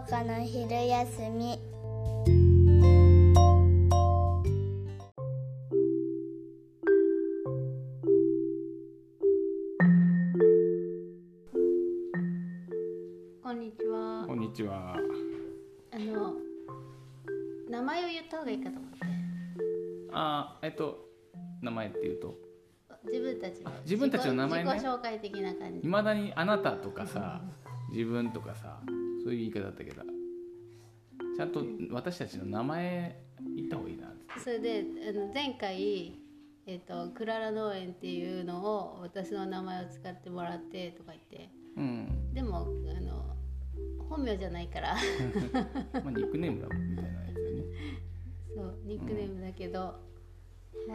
和かな昼休み。こんにちは。こんにちは。あの名前を言った方がいいかと思って。あーえっと名前っていうと。自分たちの自分たちの名前ね。自己紹介的な感じ。いまだにあなたとかさ自分とかさそういう言い方だったけど。ちゃんと私たちの名前言った方がいいなって。それであの前回えっ、とクララ農園っていうのを私の名前を使ってもらってとか言って。うん。でもあの本名じゃないから。まあニックネームだもんみたいなやつだよね。そうニックネームだけど、は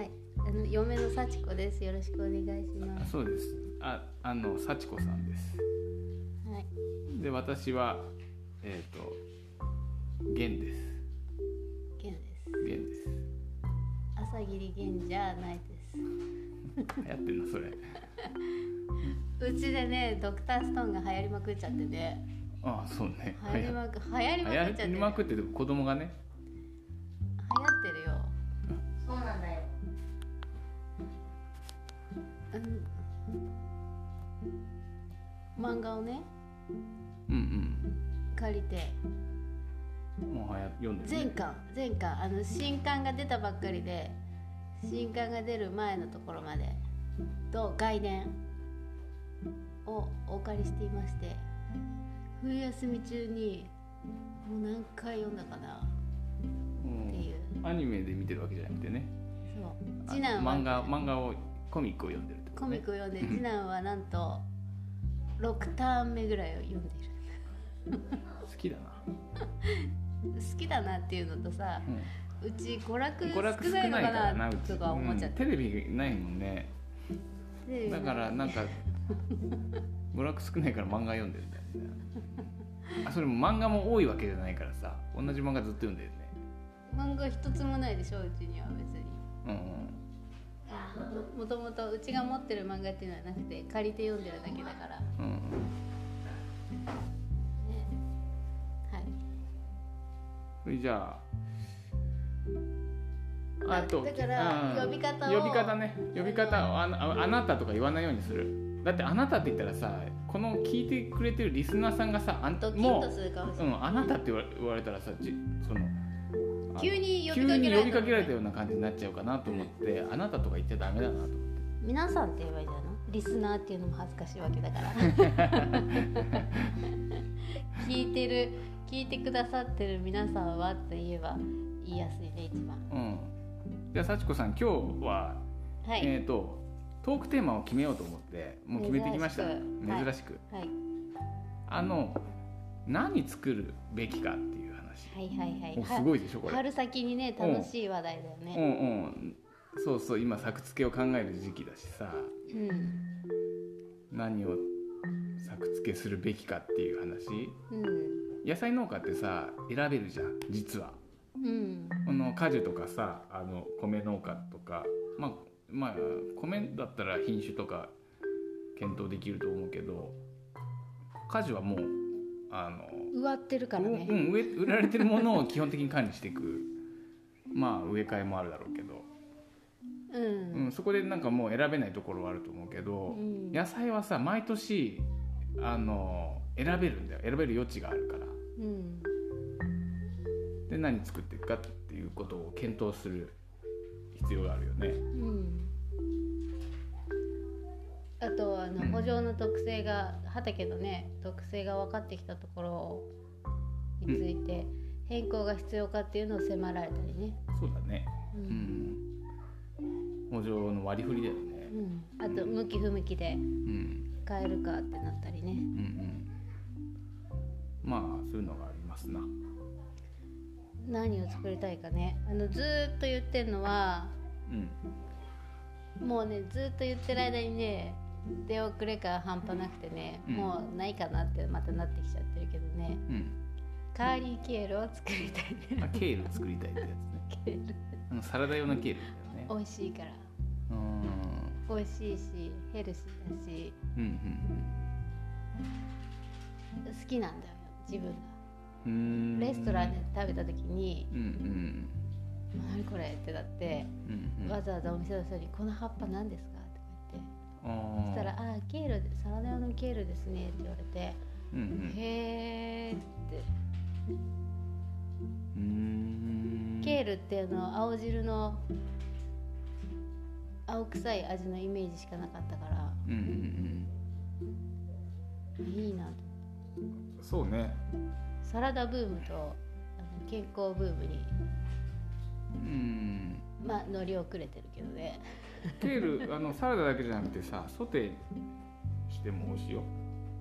い。あの嫁の幸子です。よろしくお願いしまあすそうです。ああの幸子さんです。はいで私はえっ、と玄です。ケンです。玄です。朝霧源じゃないです。流行ってんのそれ。うちでねドクターストーンが流行りまくっちゃってね。ああそうね。流行りまく流行りまくっちゃって流行りまくってて子供がね。流行ってるよ。そうなんだよ。漫画をね。うん借りて。うんも読んでる、ね、全巻全巻あの新刊が出たばっかりで新刊が出る前のところまでと外伝をお借りしていまして冬休み中にもう何回読んだかな。うんっていう。アニメで見てるわけじゃなくてね。そう。あ次男は漫画漫画をコミックを読んでるね。コミックを読んで次男はなんと6ターン目ぐらいを読んでる 好きだな、好きだなっていうのとさうん。うち娯楽少ないのかなとか思っちゃって、うん。テレビないもんね。でだからなんか 娯楽少ないから漫画読んでるんだよねあそれも漫画も多いわけじゃないからさ同じ漫画ずっと読んでるね。漫画一つもないでしょうちには別に。うんもともとうちが持ってる漫画っていうのはなくて借りて読んでるだけだから、ね、うんうんそれじゃああとだからうん。呼び方を。呼び方ね。呼び方をあなああなたとか言わないようにする。だってあなたって言ったらさこの聞いてくれてるリスナーさんがさあんもう、うん、あなたって言われたらさじその急に呼びかけられた呼びかけられたような感じになっちゃうかなと思ってあなたとか言っちゃダメだなと思って。皆さんって言えばいいじゃない？のリスナーっていうのも恥ずかしいわけだから。聞いてる聞いてくださってる皆さんはって言えば言いやすいね一番。うん。じゃあ幸子さん今日は、はい、えっ、とトークテーマを決めようと思ってもう決めてきました珍しく。はい珍しく、はい、あの何作るべきかっていう話、はいはいはい。すごいでしょこれ。春先にね楽しい話題だようねん。うん。そうそう今作付けを考える時期だしさ。うん。何を作付けするべきかっていう話。うん。野菜農家ってさ選べるじゃん実は。うん。この果樹とかさあの米農家とかまあまあ米だったら品種とか検討できると思うけど果樹はもうあの植わってるからね、うん、植え売られてるものを基本的に管理していくまあ植え替えもあるだろうけど、うん。うん、そこでなんかもう選べないところはあると思うけど、うん。野菜はさ毎年あの選べるんだよ。選べる余地があるから。うん。で何作っていくかっていうことを検討する必要があるよね。うん。あとあのうん。補助の特性が畑のね特性が分かってきたところについて変更が必要かっていうのを迫られたりね、そうだね。ううんん。補助の割り振りだよね。うん、あと向き不向きで。うん変えるかってなったりね。うんうん。まあそういうのがありますな。何を作りたいかね。あのずーっと言ってるのはうん。もうねずーっと言ってる間にね出遅れ感半端なくてね、うん。もうないかなってまたなってきちゃってるけどね。うん。カーリーケールを作りたいね。あケール作りたいってやつね。ケール。あのサラダ用のケールだよね。美味しいから。うん美味しいしヘルシーだし。うんうん好きなんだよ自分が。レストランで食べた時にうんうん「何これ?」ってなって、うんうん。わざわざお店の人に「この葉っぱ何ですか?」とか言って。そしたら「あーケールでサラダ用のケールですね」って言われて。うんうん「へーって。ケールっていうのは青汁の青臭い味のイメージしかなかったから。うんうんいいなと。うんそうね。サラダブームとあの健康ブームに。うん。まあ乗り遅れてるけどね。ケールあのサラダだけじゃなくてさソテーしても美味しいよ。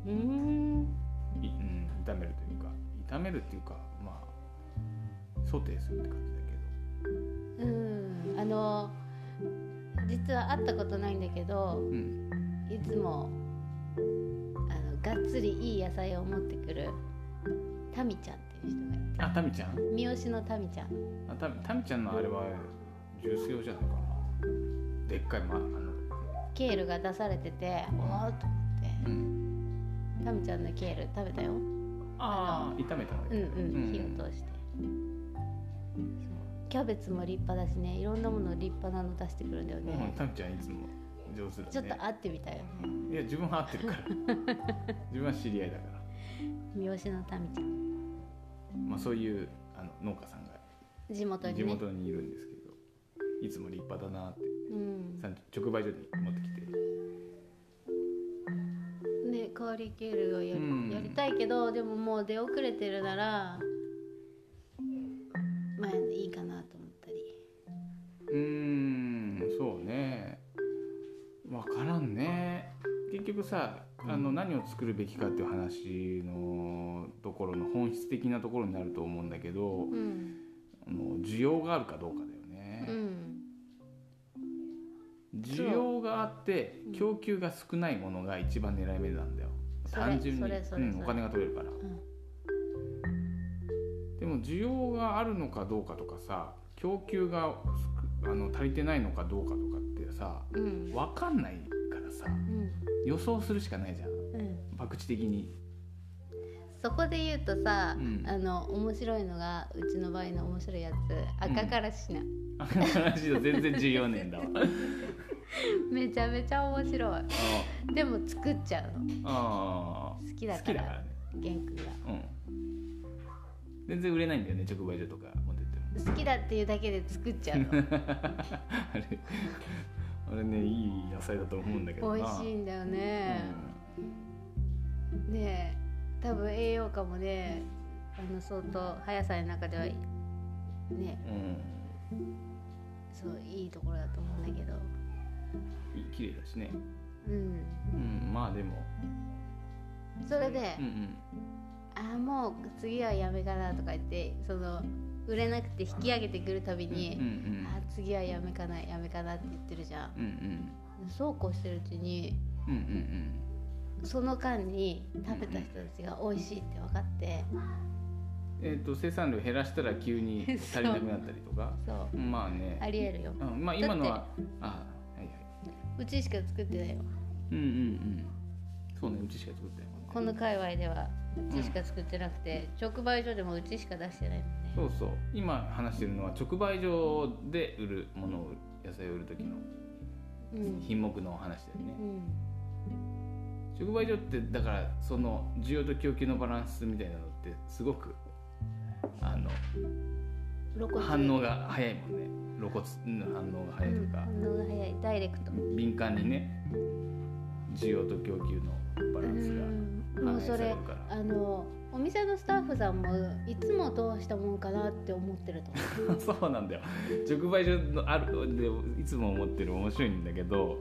うーん。いうん、炒めるというか。炒めるっていうかまあソテーするって感じだうん。あの実は会ったことないんだけどうん。いつもあのがっつりいい野菜を持ってくるタミちゃんっていう人がいあタミちゃん？る三好のタミちゃん。あタミタミちゃんのあれはジュース用じゃないかな。でっかいまあのケールが出されてておおっと思って。うん。タミちゃんのケール食べたよ。ああ炒めたんだうんけどうん。火を通して。そうキャベツも立派だしねいろんなもの立派なの出してくるんだようんねタミちゃんいつも上手だね。ちょっと会ってみたいよ。ねいや自分は合ってるから。自分は知り合いだから。三好のタミちゃん。まあそういうあの農家さんが地元にね。地元にいるんですけどいつも立派だなってうん。さ直売所に持ってきて。ねカーリーケールをや,、うん。やりたいけどでももう出遅れてるならまあいいかなと思ったり。うーんそうね。分からんね。結局さあの何を作るべきかっていう話のところの本質的なところになると思うんだけどうん。あの需要があるかどうかだよね。う、ん。需要があってう。ん。供給が少ないものが一番狙い目なんだよ。単純に。うん、お金が取れるからでも需要があるのかどうかとかさ供給が少あの足りてないのかどうかとかってさうん。分かんないからさうん。予想するしかないじゃん。うん。博打的に。そこで言うとさ、うん。あの面白いのがうちの場合の面白いやつ赤からしな、話と全然重要ねえんだわ。めちゃめちゃ面白あいでも作っちゃうの。あ好きだから好きだからね。玄君が。うん全然売れないんだよね直売所とか持ってっても。好きだっていうだけで作っちゃうの。あれあれねいい野菜だと思うんだけどな。美味しいんだよね、ねえ多分栄養価もねあの相当葉野菜の中ではねうん、うん。そういいところだと思うんだけど。綺麗だしね。うん。うんまあでも。それでうんうんああもう次はやめかなとか言ってその売れなくて引き上げてくるたびに、うんうんあー次はやめかなやめかなって言ってるじゃん。うんうん。そうこうしてるうちにうんうんその間に食べた人たちが美味しいって分かって。えー、と生産量減らしたら急に足りなくなったりとか？そう。まあね。ありえるよ。うん、まあ今のはあはいはい。うちしか作ってないようんうんうん。そうねうちしか作ってないこの界隈ではうちしか作ってなくて、直売所でもうちしか出してないもんね。そうそう。今話してるのは直売所で売るものを野菜を売る時のうん。品目の話だよね。うん。直売所ってだからその需要と供給のバランスみたいなのってすごくあの反応が早いもんね。露骨うん反応が早いとか、うん反応が早い。ダイレクト。敏感にね。需要と供給のバランスが。うん。もうそれあのお店のスタッフさんもいつもどうしたもんかなって思ってると思う。そうなんだよ。直売所のあるでいつも思ってる面白いんだけど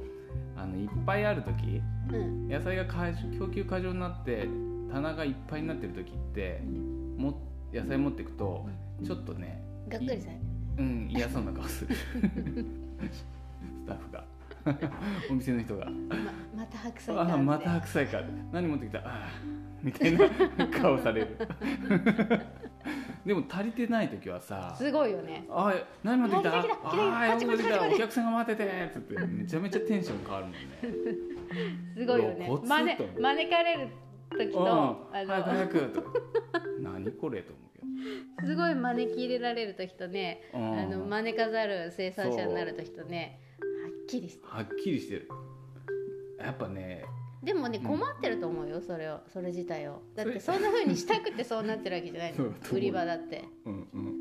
あのいっぱいある時うん。野菜が過供給過剰になって棚がいっぱいになってる時っても野菜持っていくとちょっとねがっかりされるうん嫌そうな顔する。スタッフが お店の人が。ままた白菜ああまたか白菜か。何持ってきた？ああみたいな 顔される。でも足りてない時はさすごいよね。ああ何持ってきた？ああ持ってきたお客さんが待っててっつって。めちゃめちゃテンション変わるもんね。すごいよね。露骨招かれる時と、うんあ早く早く何何これと思うけど。すごい招き入れられる時とねうん。あの招かざる生産者になる時とねきりしてはっきりしてる。やっぱねでもねうん。困ってると思うよそれをそれ自体を。だってそんな風にしたくてそうなってるわけじゃない。の売り場だって。う。んうん。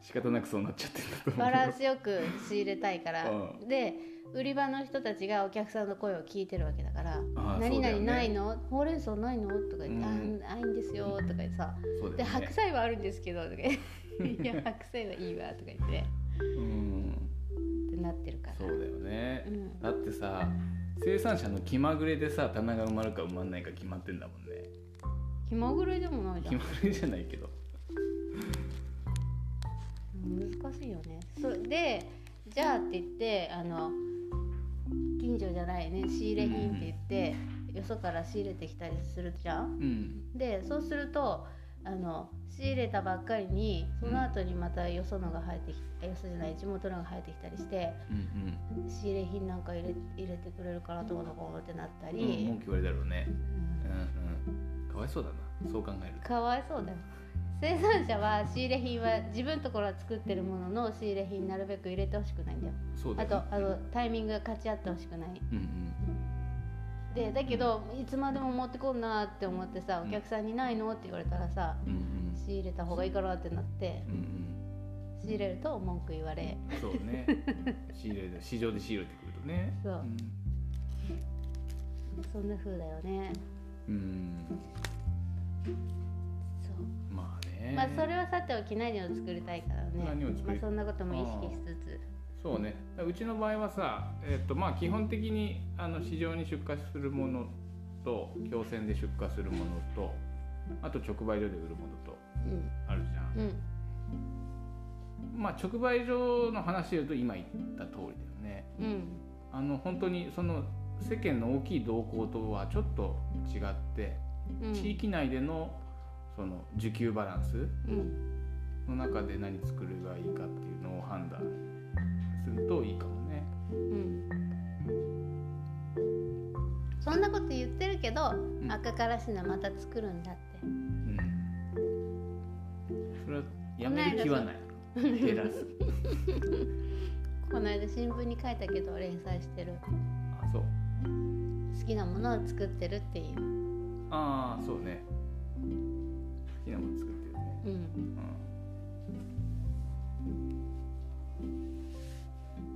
仕方なくそうなっちゃってるバランスよく仕入れたいから。うん。で売り場の人たちがお客さんの声を聞いてるわけだから「あー何々ないの？ほうれん草ないの?」とか言って「うん。あーないんですよ」とか言ってさ「でそうだよね。白菜はあるんですけど」とか言って「いや白菜はいいわ」とか言って。うんなってるから。そうだよね、うん。だってさ生産者の気まぐれでさ棚が埋まるか埋まんないか決まってんだもんね。気まぐれでもないじゃん。気まぐれじゃないけど。難しいよね。そでじゃあって言ってあの近所じゃないね仕入れ品って言って、よそから仕入れてきたりするじゃん。うん。でそうするとあの仕入れたばっかりにその後にまたよそのが生えてきあよそじゃない地元のが生えてきたりしてうん仕入れ品なんか入れ入れてくれるからどうのこうのってなったうん、り、文句言われたろうね。うん。うんうん。かわいそうだな。そう考えると。かわいそうだよ。生産者は仕入れ品は自分のところは作ってるものの仕入れ品なるべく入れてほしくないんだよ。ね、とあのタイミングが勝ち合ってほしくない。うんうん。でだけどいつまでも持ってこんなって思ってさお客さんに「ないの?」って言われたらさうんうん仕入れた方がいいかなってなってうんうん。仕入れると文句言われ。そうね。仕入れで市場で仕入れてくるとね。そう。ん。そんな風だよね。うん。そう。まあね。まあそれはさておき何を作りたいからね。何を作りまあそんなことも意識しつつ。そうね。うちの場合はさ、えっとまあ、基本的にあの市場に出荷するものと共選で出荷するものとあと直売所で売るものと。うんあるじゃん、うん。まあ直売所の話で言うと今言った通りだよね。うん。あの本当にその世間の大きい動向とはちょっと違って、うん。地域内でのその需給バランスうん。の中で何作ればいいかっていうのを判断するといいかもね。うん。そんなこと言ってるけど、ん。赤からし菜また作るんだっれはやめる気はない。減らすこの間新聞に書いたけど連載してる。あそう。好きなものを作ってるっていう。ああそうね。好きなもの作ってるね、うん。うん、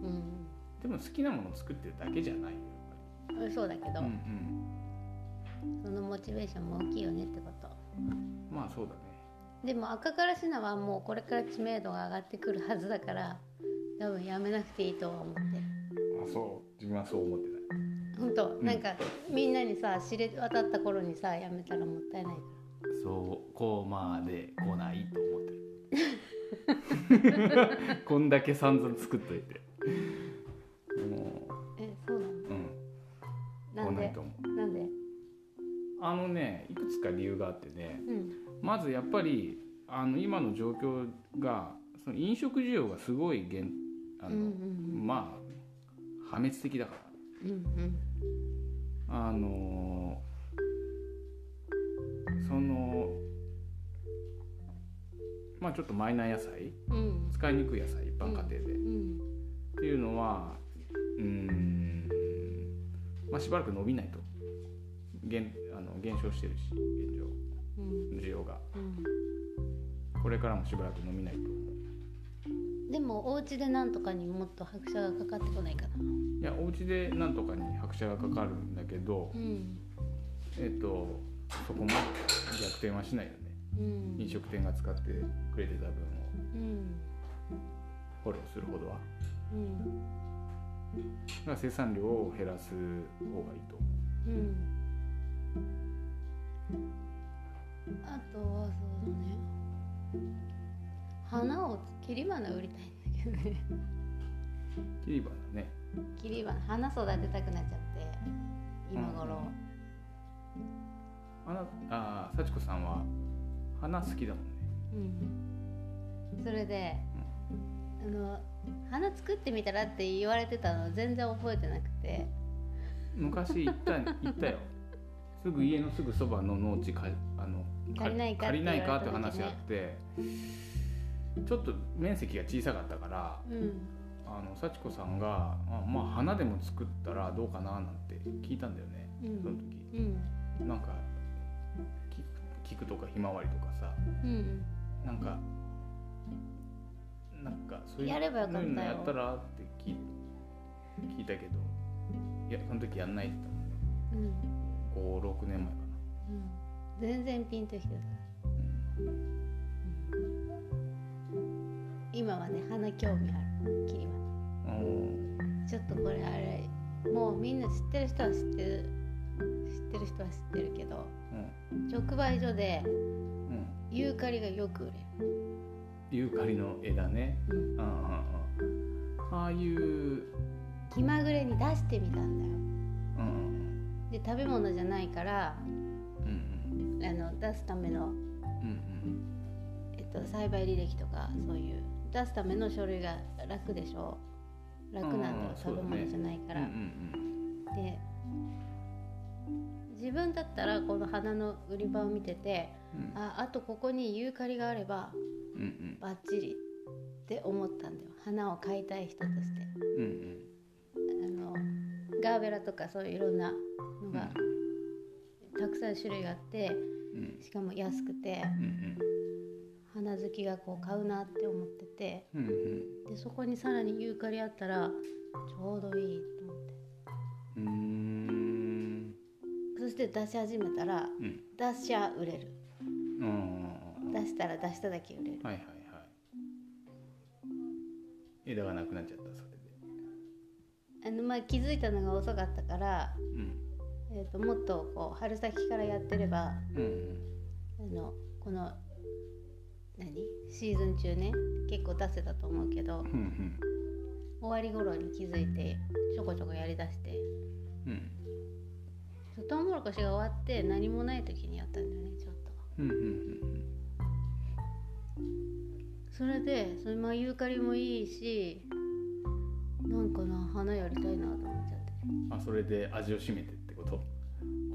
うでも好きなものを作ってるだけじゃないそうだけど、うんうん。そのモチベーションも大きいよねってこと。まあそうだねでも赤からし菜はもうこれから知名度が上がってくるはずだから多分やめなくていいとは思って。るあそう。自分はそう思ってない。本当、なんかみんなにさ知れ渡った頃にさやめたらもったいないかそうこうまで来ないと思ってる。こんだけ散々作っといて。もらえそうなの？ううん。なんで？なんで？あのねいくつか理由があってね。うんまずやっぱりあの今の状況がその飲食需要がすごい減あの、うんうんまあ破滅的だから。うんうん。あのそのまあちょっとマイナー野菜。うん。使いにくい野菜一般家庭で、うん。っていうのはうーんまあしばらく伸びないと。減あの減少してるし現状。うん需要が。うん。これからもしばらく伸びないと思う。でもお家でなんとかにもっと拍車がかかってこないかな。いやお家でなんとかに拍車がかかるんだけどうん。えっ、とそこまで逆転はしないよね。うん。飲食店が使ってくれてた分を。うん。フォローするほどは。うん。だから生産量を減らす方がいいと思うんあとはそうだね。花を切り花売りたいんだけどね。う切り花ね。切り花。花育てたくなっちゃって今頃、あなあ幸子さんは花好きだもんね。うん、それで、あの花作ってみたらって言われてたの全然覚えてなくて。昔言った言ったよ。すぐ家のすぐそばの農地かあの借りないかって借りないかって話があってちょっと面積が小さかったからうん。あの幸子さんがあまあ花でも作ったらどうかななんて聞いたんだよね、うん。その時。うん。なんかき菊とかひまわりとかさうん。なんかなんかそういうやればよかったよ。のやったらって聞い聞いたけどいやその時やんないってうん言ったの56年前かうん全然ピンときてたな、今はね花興味あるキリは。うん、ちょっとこれあれもうみんな知ってる人は知ってる知ってる人は知ってるけど直売所でうん。うんユーカリがよく売れユーカリの枝ね。る、うん。うんうんうん。ああいう。気まぐれに出してみたんだよ。うんで食べ物じゃないからうんうんあの出すための、うんえっと、栽培履歴とかそういう出すための書類が楽でしょ？楽なんだよ食べ物じゃないから、うんうんで自分だったらこの花の売り場を見ててうん。ああとここにユーカリがあればうんうん。バッチリって思ったんだよ。花を買いたい人として。うんうん。あのガーベラとかそういういろんなのがたくさん種類があってうん。しかも安くてうん花好きがこう買うなって思っててうんうん。うんでそこにさらにユーカリあったらちょうどいいと思って。うーん。そして出し始めたらうん。出しゃ売れる。うん出したら出しただけ売れる。はいはいはい。枝がなくなっちゃったそれで。あのまあ気づいたのが遅かったから、うんえー、ともっとこう春先からやってればうんあのこの何？シーズン中ね結構出せたと思うけどうんうん。終わり頃に気づいてちょこちょこやりだして。うん。トウモロコシが終わって何もない時にやったんだよねちょっと。うんうんうんそれでそのまあユーカリもいいしなんかな花やりたいなと思っちゃって。あそれで味を占めてって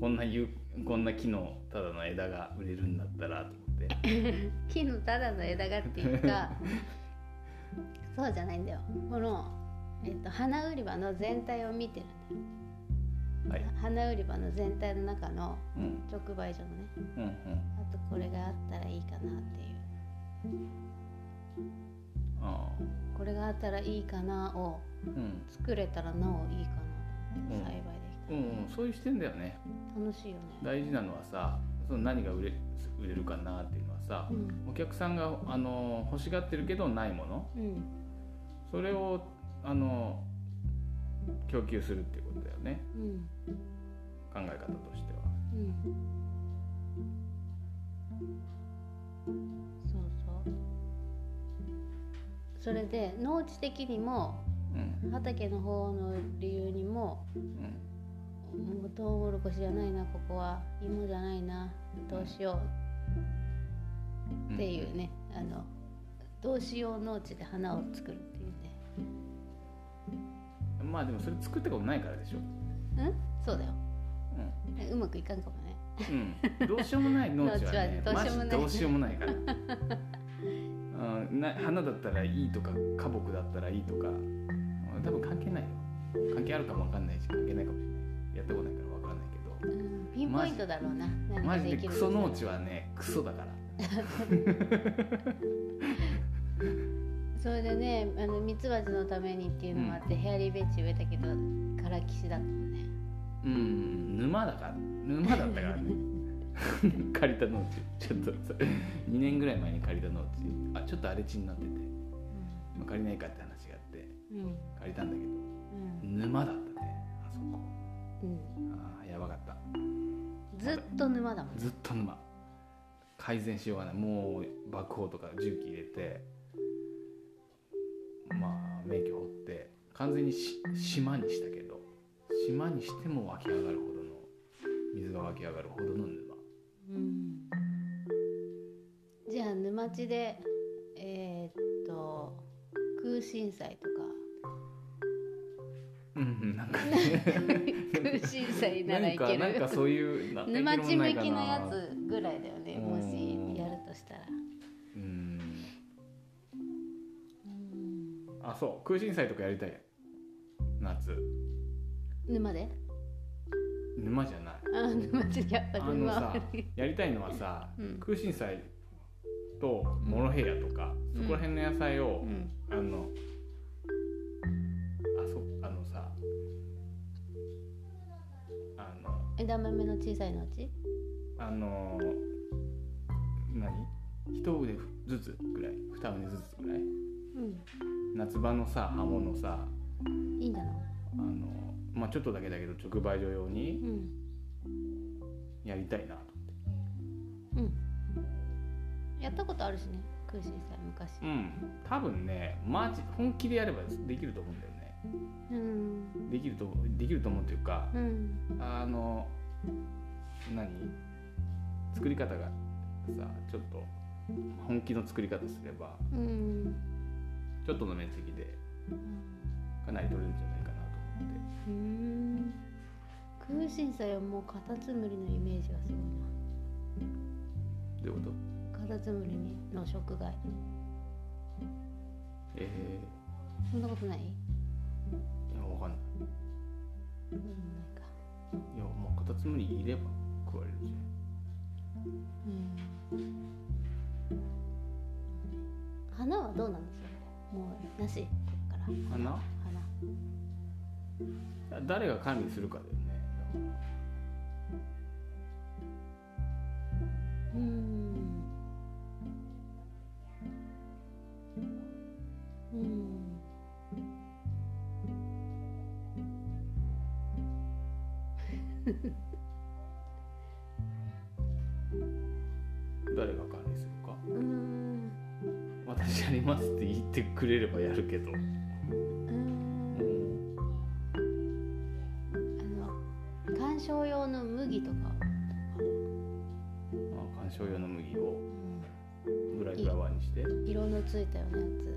こんなゆこんな木のただの枝が売れるんだったらと思って。木のただの枝がっていうか そうじゃないんだよ。この、えっと花売り場の全体を見てるんだよ。はい。花売り場の全体の中のうん。直売所のね。うんうん。あとこれがあったらいいかなっていう。ああ。これがあったらいいかなをうん。作れたらなおいいかな、うん。栽培で。きうんうん。そういう視点だよね。楽しいよね、大事なのはさその何が売れ売れるかなっていうのはさう、ん。お客さんがあの欲しがってるけどないもの。うん。それをあの供給するっていうことだよね。うん。考え方としては。うん。そうそう。それで農地的にもうん。畑の方の理由にもうんもうトウモロコシじゃないなここは芋じゃないなどうしようっていうね、あのどうしよう農地で花を作るっていうねまあでもそれ作ったことないからでしょ。うん？そうだよ。ううまくいかんかもね。ん、うん、どうしようもない農地はね。どうしようもない。マジどうしようもないから。うん、な花だったらいいとか花木だったらいいとか。うん。多分関係ないよ。関係あるかもわかんないし関係ないかもしれないやったことないからわからないけど。うん。ピンポイントだろうな。何マジでクソ農地はねクソだから。それでねあのミツバチのためにっていうのもあって、ヘアリーベンチ植えたけどからきしだったもんね。うん。沼だから。沼だったからね。借りた農地。ちょっとさ2年ぐらい前に借りた農地。あちょっと荒れ地になってて、まあ、借りないかって話があって。うんうん。借りたんだけど。うん。沼だったあーやばかった。ずっと沼だもんずっと沼。改善しようがない。もう爆砲とか重機入れてまあ免許掘って完全にし島にしたけど島にしても湧き上がるほどの水が湧き上がるほどの沼。うん。じゃあ沼地でえーっと空心菜とか空心菜ならないけるなんかそういうなんかいける。沼地向きのやつぐらいだよね。もうん。しやるとしたら。うん。うん。あそう。空心菜とかやりたい。夏。沼で？沼じゃない。あ沼地やっぱ沼さやりたいのはさ、うん。空心菜とモロヘイヤとか、うんそこら辺の野菜を、うん。あの枝豆の小さいのうち？あの何？一腕ずつぐらい。二腕ずつぐらい。うん。夏場のさ葉物さいいんじゃな。いあのまあちょっとだけだけど直売所用にうん。やりたいなとうん。やったことあるしね空心菜昔。うん。多分ねマジ本気でやればできると思うんだよねうん。できるとできると思うっていうかうん。あの何？作り方がさちょっと本気の作り方すればうん。ちょっとの面積でかなり取れるんじゃないかなと思って。うん。空心菜はもうカタツムリのイメージがすごいどういうこと？なカタツムリの食害えそんなことない？ー、いやわかんない。うんないか。いやまあカタツムリいれば食われるじうん。花はどうなんですかもうなしこっから。ゃん花？花。だ誰が管理するかだよね。うん誰が管理するか。うん。私やりますって言ってくれればやるけど。うん。うん。あの観賞用の麦とか。まあ観賞用の麦を。うグラグラワーにして。ん色のついたようなやつ。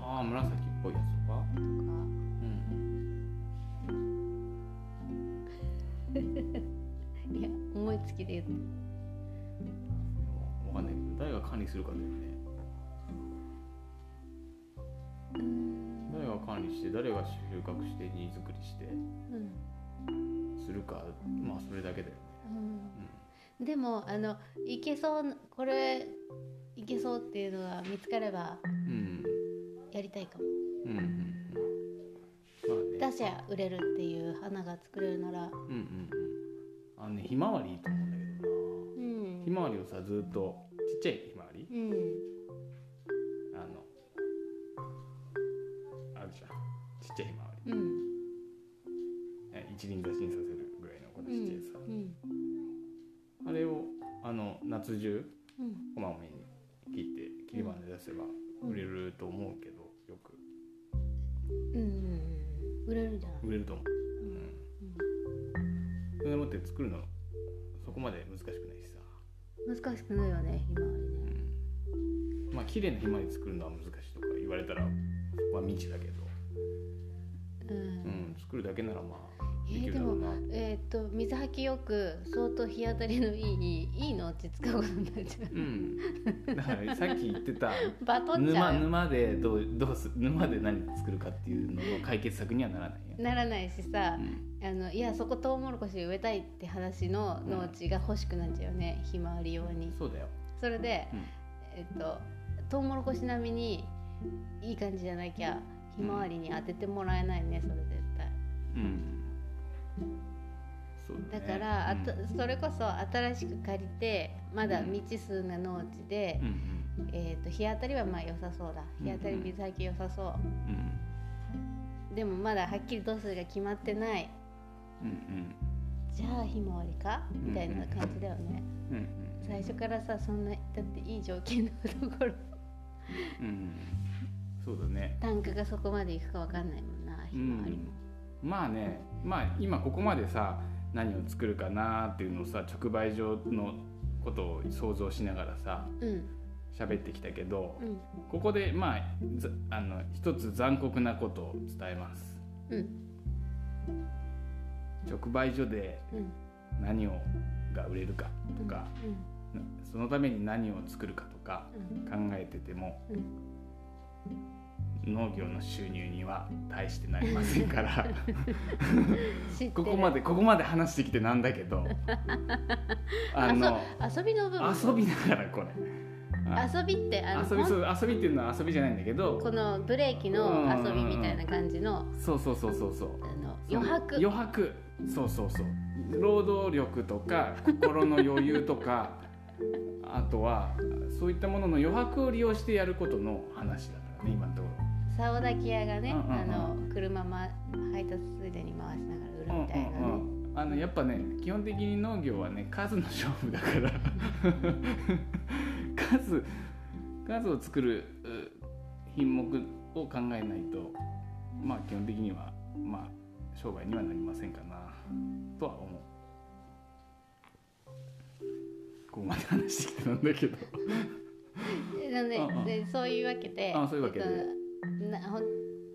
ああ紫思いつきで言ってわかんないけど誰が管理するかだよね。うん誰が管理して誰が収穫して荷造りしてうんするかまあそれだけだよね。うん。でもあのいけそうこれいけそうっていうのが見つかればうんやりたいかも。うん。うんうんあ売れるっていう花が作れるなら。うんうんうん。あのねひまわりいいと思うひまわりをさずっとちっちゃいひまわり？うん。あのあるじゃん。ちっちゃいひまわり。うん。え一輪挿しにさせるぐらいのこのうんちっちゃいさ、うん。あれをあの夏中うん。こまめに切って切り花で出せば売れると思うけどよく。うん売れるんじゃない？売れると思う、うん。それでもって作るのそこまで難しくないしさ、難しくないよねひまわりねうん、まあ綺麗なひまわり作るのは難しいとか言われたらそこは未知だけど、うん。うん、作るだけならまあえーでもえーっと水はきよく相当日当たりのいいいいのって使うことになっちゃう。ん、だからさっき言ってた。う バトっち沼ゃうよ沼でどうどうす沼で何作るかっていうのの解決策にはならないよ、ならないしさうん。あのいやそこトウモロコシ植えたいって話の農地が欲しくなっちゃうよね、ひまわり用に。そうだよ、それで、うん。えっとトウモロコシ並みにいい感じじゃなきゃひまわりに当ててもらえないねそれ絶対。うん、だ,、ね、だから、あたうんそれこそ新しく借りてまだ未知数な農地で、うんえー、と日当たりはまあ良さそうだ。うん日当たり水はき良さそう、うん。でもまだはっきり度数が決まってない。うんうん。じゃあひまわりか？みたいな感じだよね、うんうん。最初からさそんなだっていい条件のところ。うんうん。そうだね。単価がそこまでいくかわかんないもんなひまわりも、まあねまあ今ここまでさ何を作るかなっていうのをさ直売所のことを想像しながらさうん。喋ってきたけど、うん。ここでまあざあの一つ残酷なことを伝えます。うん。直売所でうん。何をが売れるかとか、そのために何を作るかとかうん。考えててもうん農業の収入には大してなりませんから。ここまでここまで話してきてなんだけど。あの遊びの部分。遊びながらこれ。あ遊びってあの遊びそう遊びっていうのは遊びじゃないんだけど。このブレーキの遊びみたいな感じのそうそうそうそうそう。あの余白。余白。そうそうそう。労働力とか心の余裕とかあとはそういったものの余白を利用してやることの話だからね今のところ。竿抱き屋がね、うんうんうん。あの車、ま、配達ついでに回しながら売るみたいなね、うんうんうん、あのやっぱね基本的に農業はね数の勝負だから。数数を作るう品目を考えないとまあ基本的にはまあ商売にはなりませんかなとは思う。ここまで話してきたんだけど。なのでうんうん。でそういうわけであそういうわけで。えっとなほん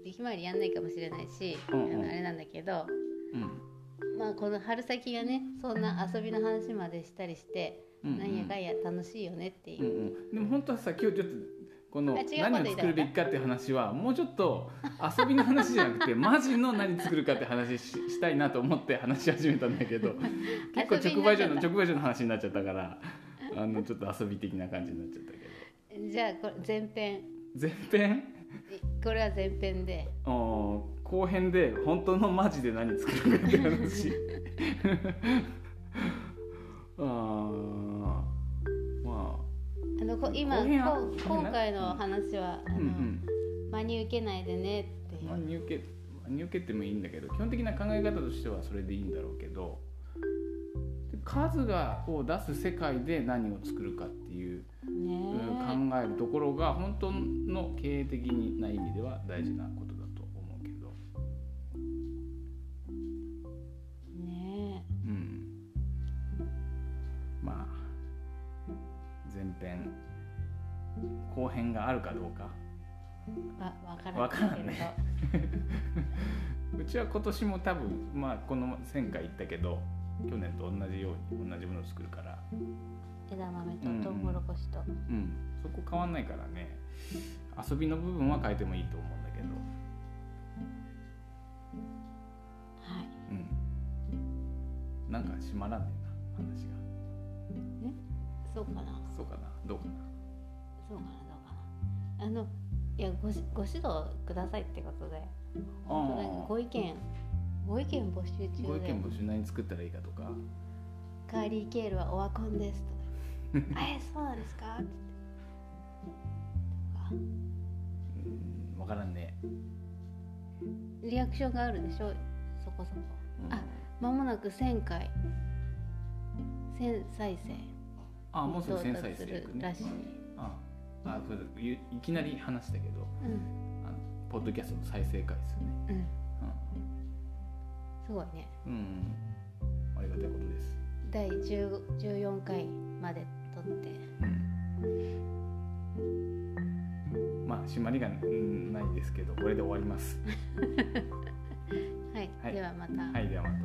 ひまわりやんないかもしれないし、うんうん。あのあれなんだけど、うん。まあ、この春先がねそんな遊びの話までしたりして、うんうん。なんやかんや楽しいよねっていう。う、んうん、でも本当はさ今日ちょっとこの何を作るべきかっていう話はもうちょっと遊びの話じゃなくて マジの何作るかって話ししたいなと思って話し始めたんだけど 結構直売所の直売所の話になっちゃったからあのちょっと遊び的な感じになっちゃったけど。じゃあこれ前編。前編？これは前編で。あー後編で本当のマジで何作るかって話。あーまあ。のこ今今回の話はああの、うんうん。真に受けないでねって真に受け真に受けてもいいんだけど基本的な考え方としてはそれでいいんだろうけどで数がを出す世界で何を作るかっていう、考えるところが本当の経営的な意味では大事なことだと思うけど、えね。うん、まあ前編後編があるかどうか。えわわからんね。うちは今年も多分まあこの1000回行ったけど去年と同じように同じものを作るから、ど枝豆とトウモロコシと、うん、そこ変わんないからね。遊びの部分は変えてもいいと思うんだけど、はい。うん、なんか閉まらんねんな話が。そうかな。そうかな。どうかな。そうかなどうかな。あのいやごしご指導くださいってことで。あなんかご意見ご意見募集中で。ご意見募集何作ったらいいかとか。カーリーケールはオワコンですと。かえそうなんですか？ってうん分からんね、リアクションがあるでしょ？そこそこ。うん。あ間もなく1000回。1000再生。あもうすぐ1000再生ね。るらしい、ああそいいきなり話したけどうん。あのポッドキャストの再生回数ね。うん、すごいね。うん、うん、ありがたいことです第10 14回まで撮って。うん。まあ締まりがうんないですけどこれで終わります。はい、はい。ではまた、はいではまた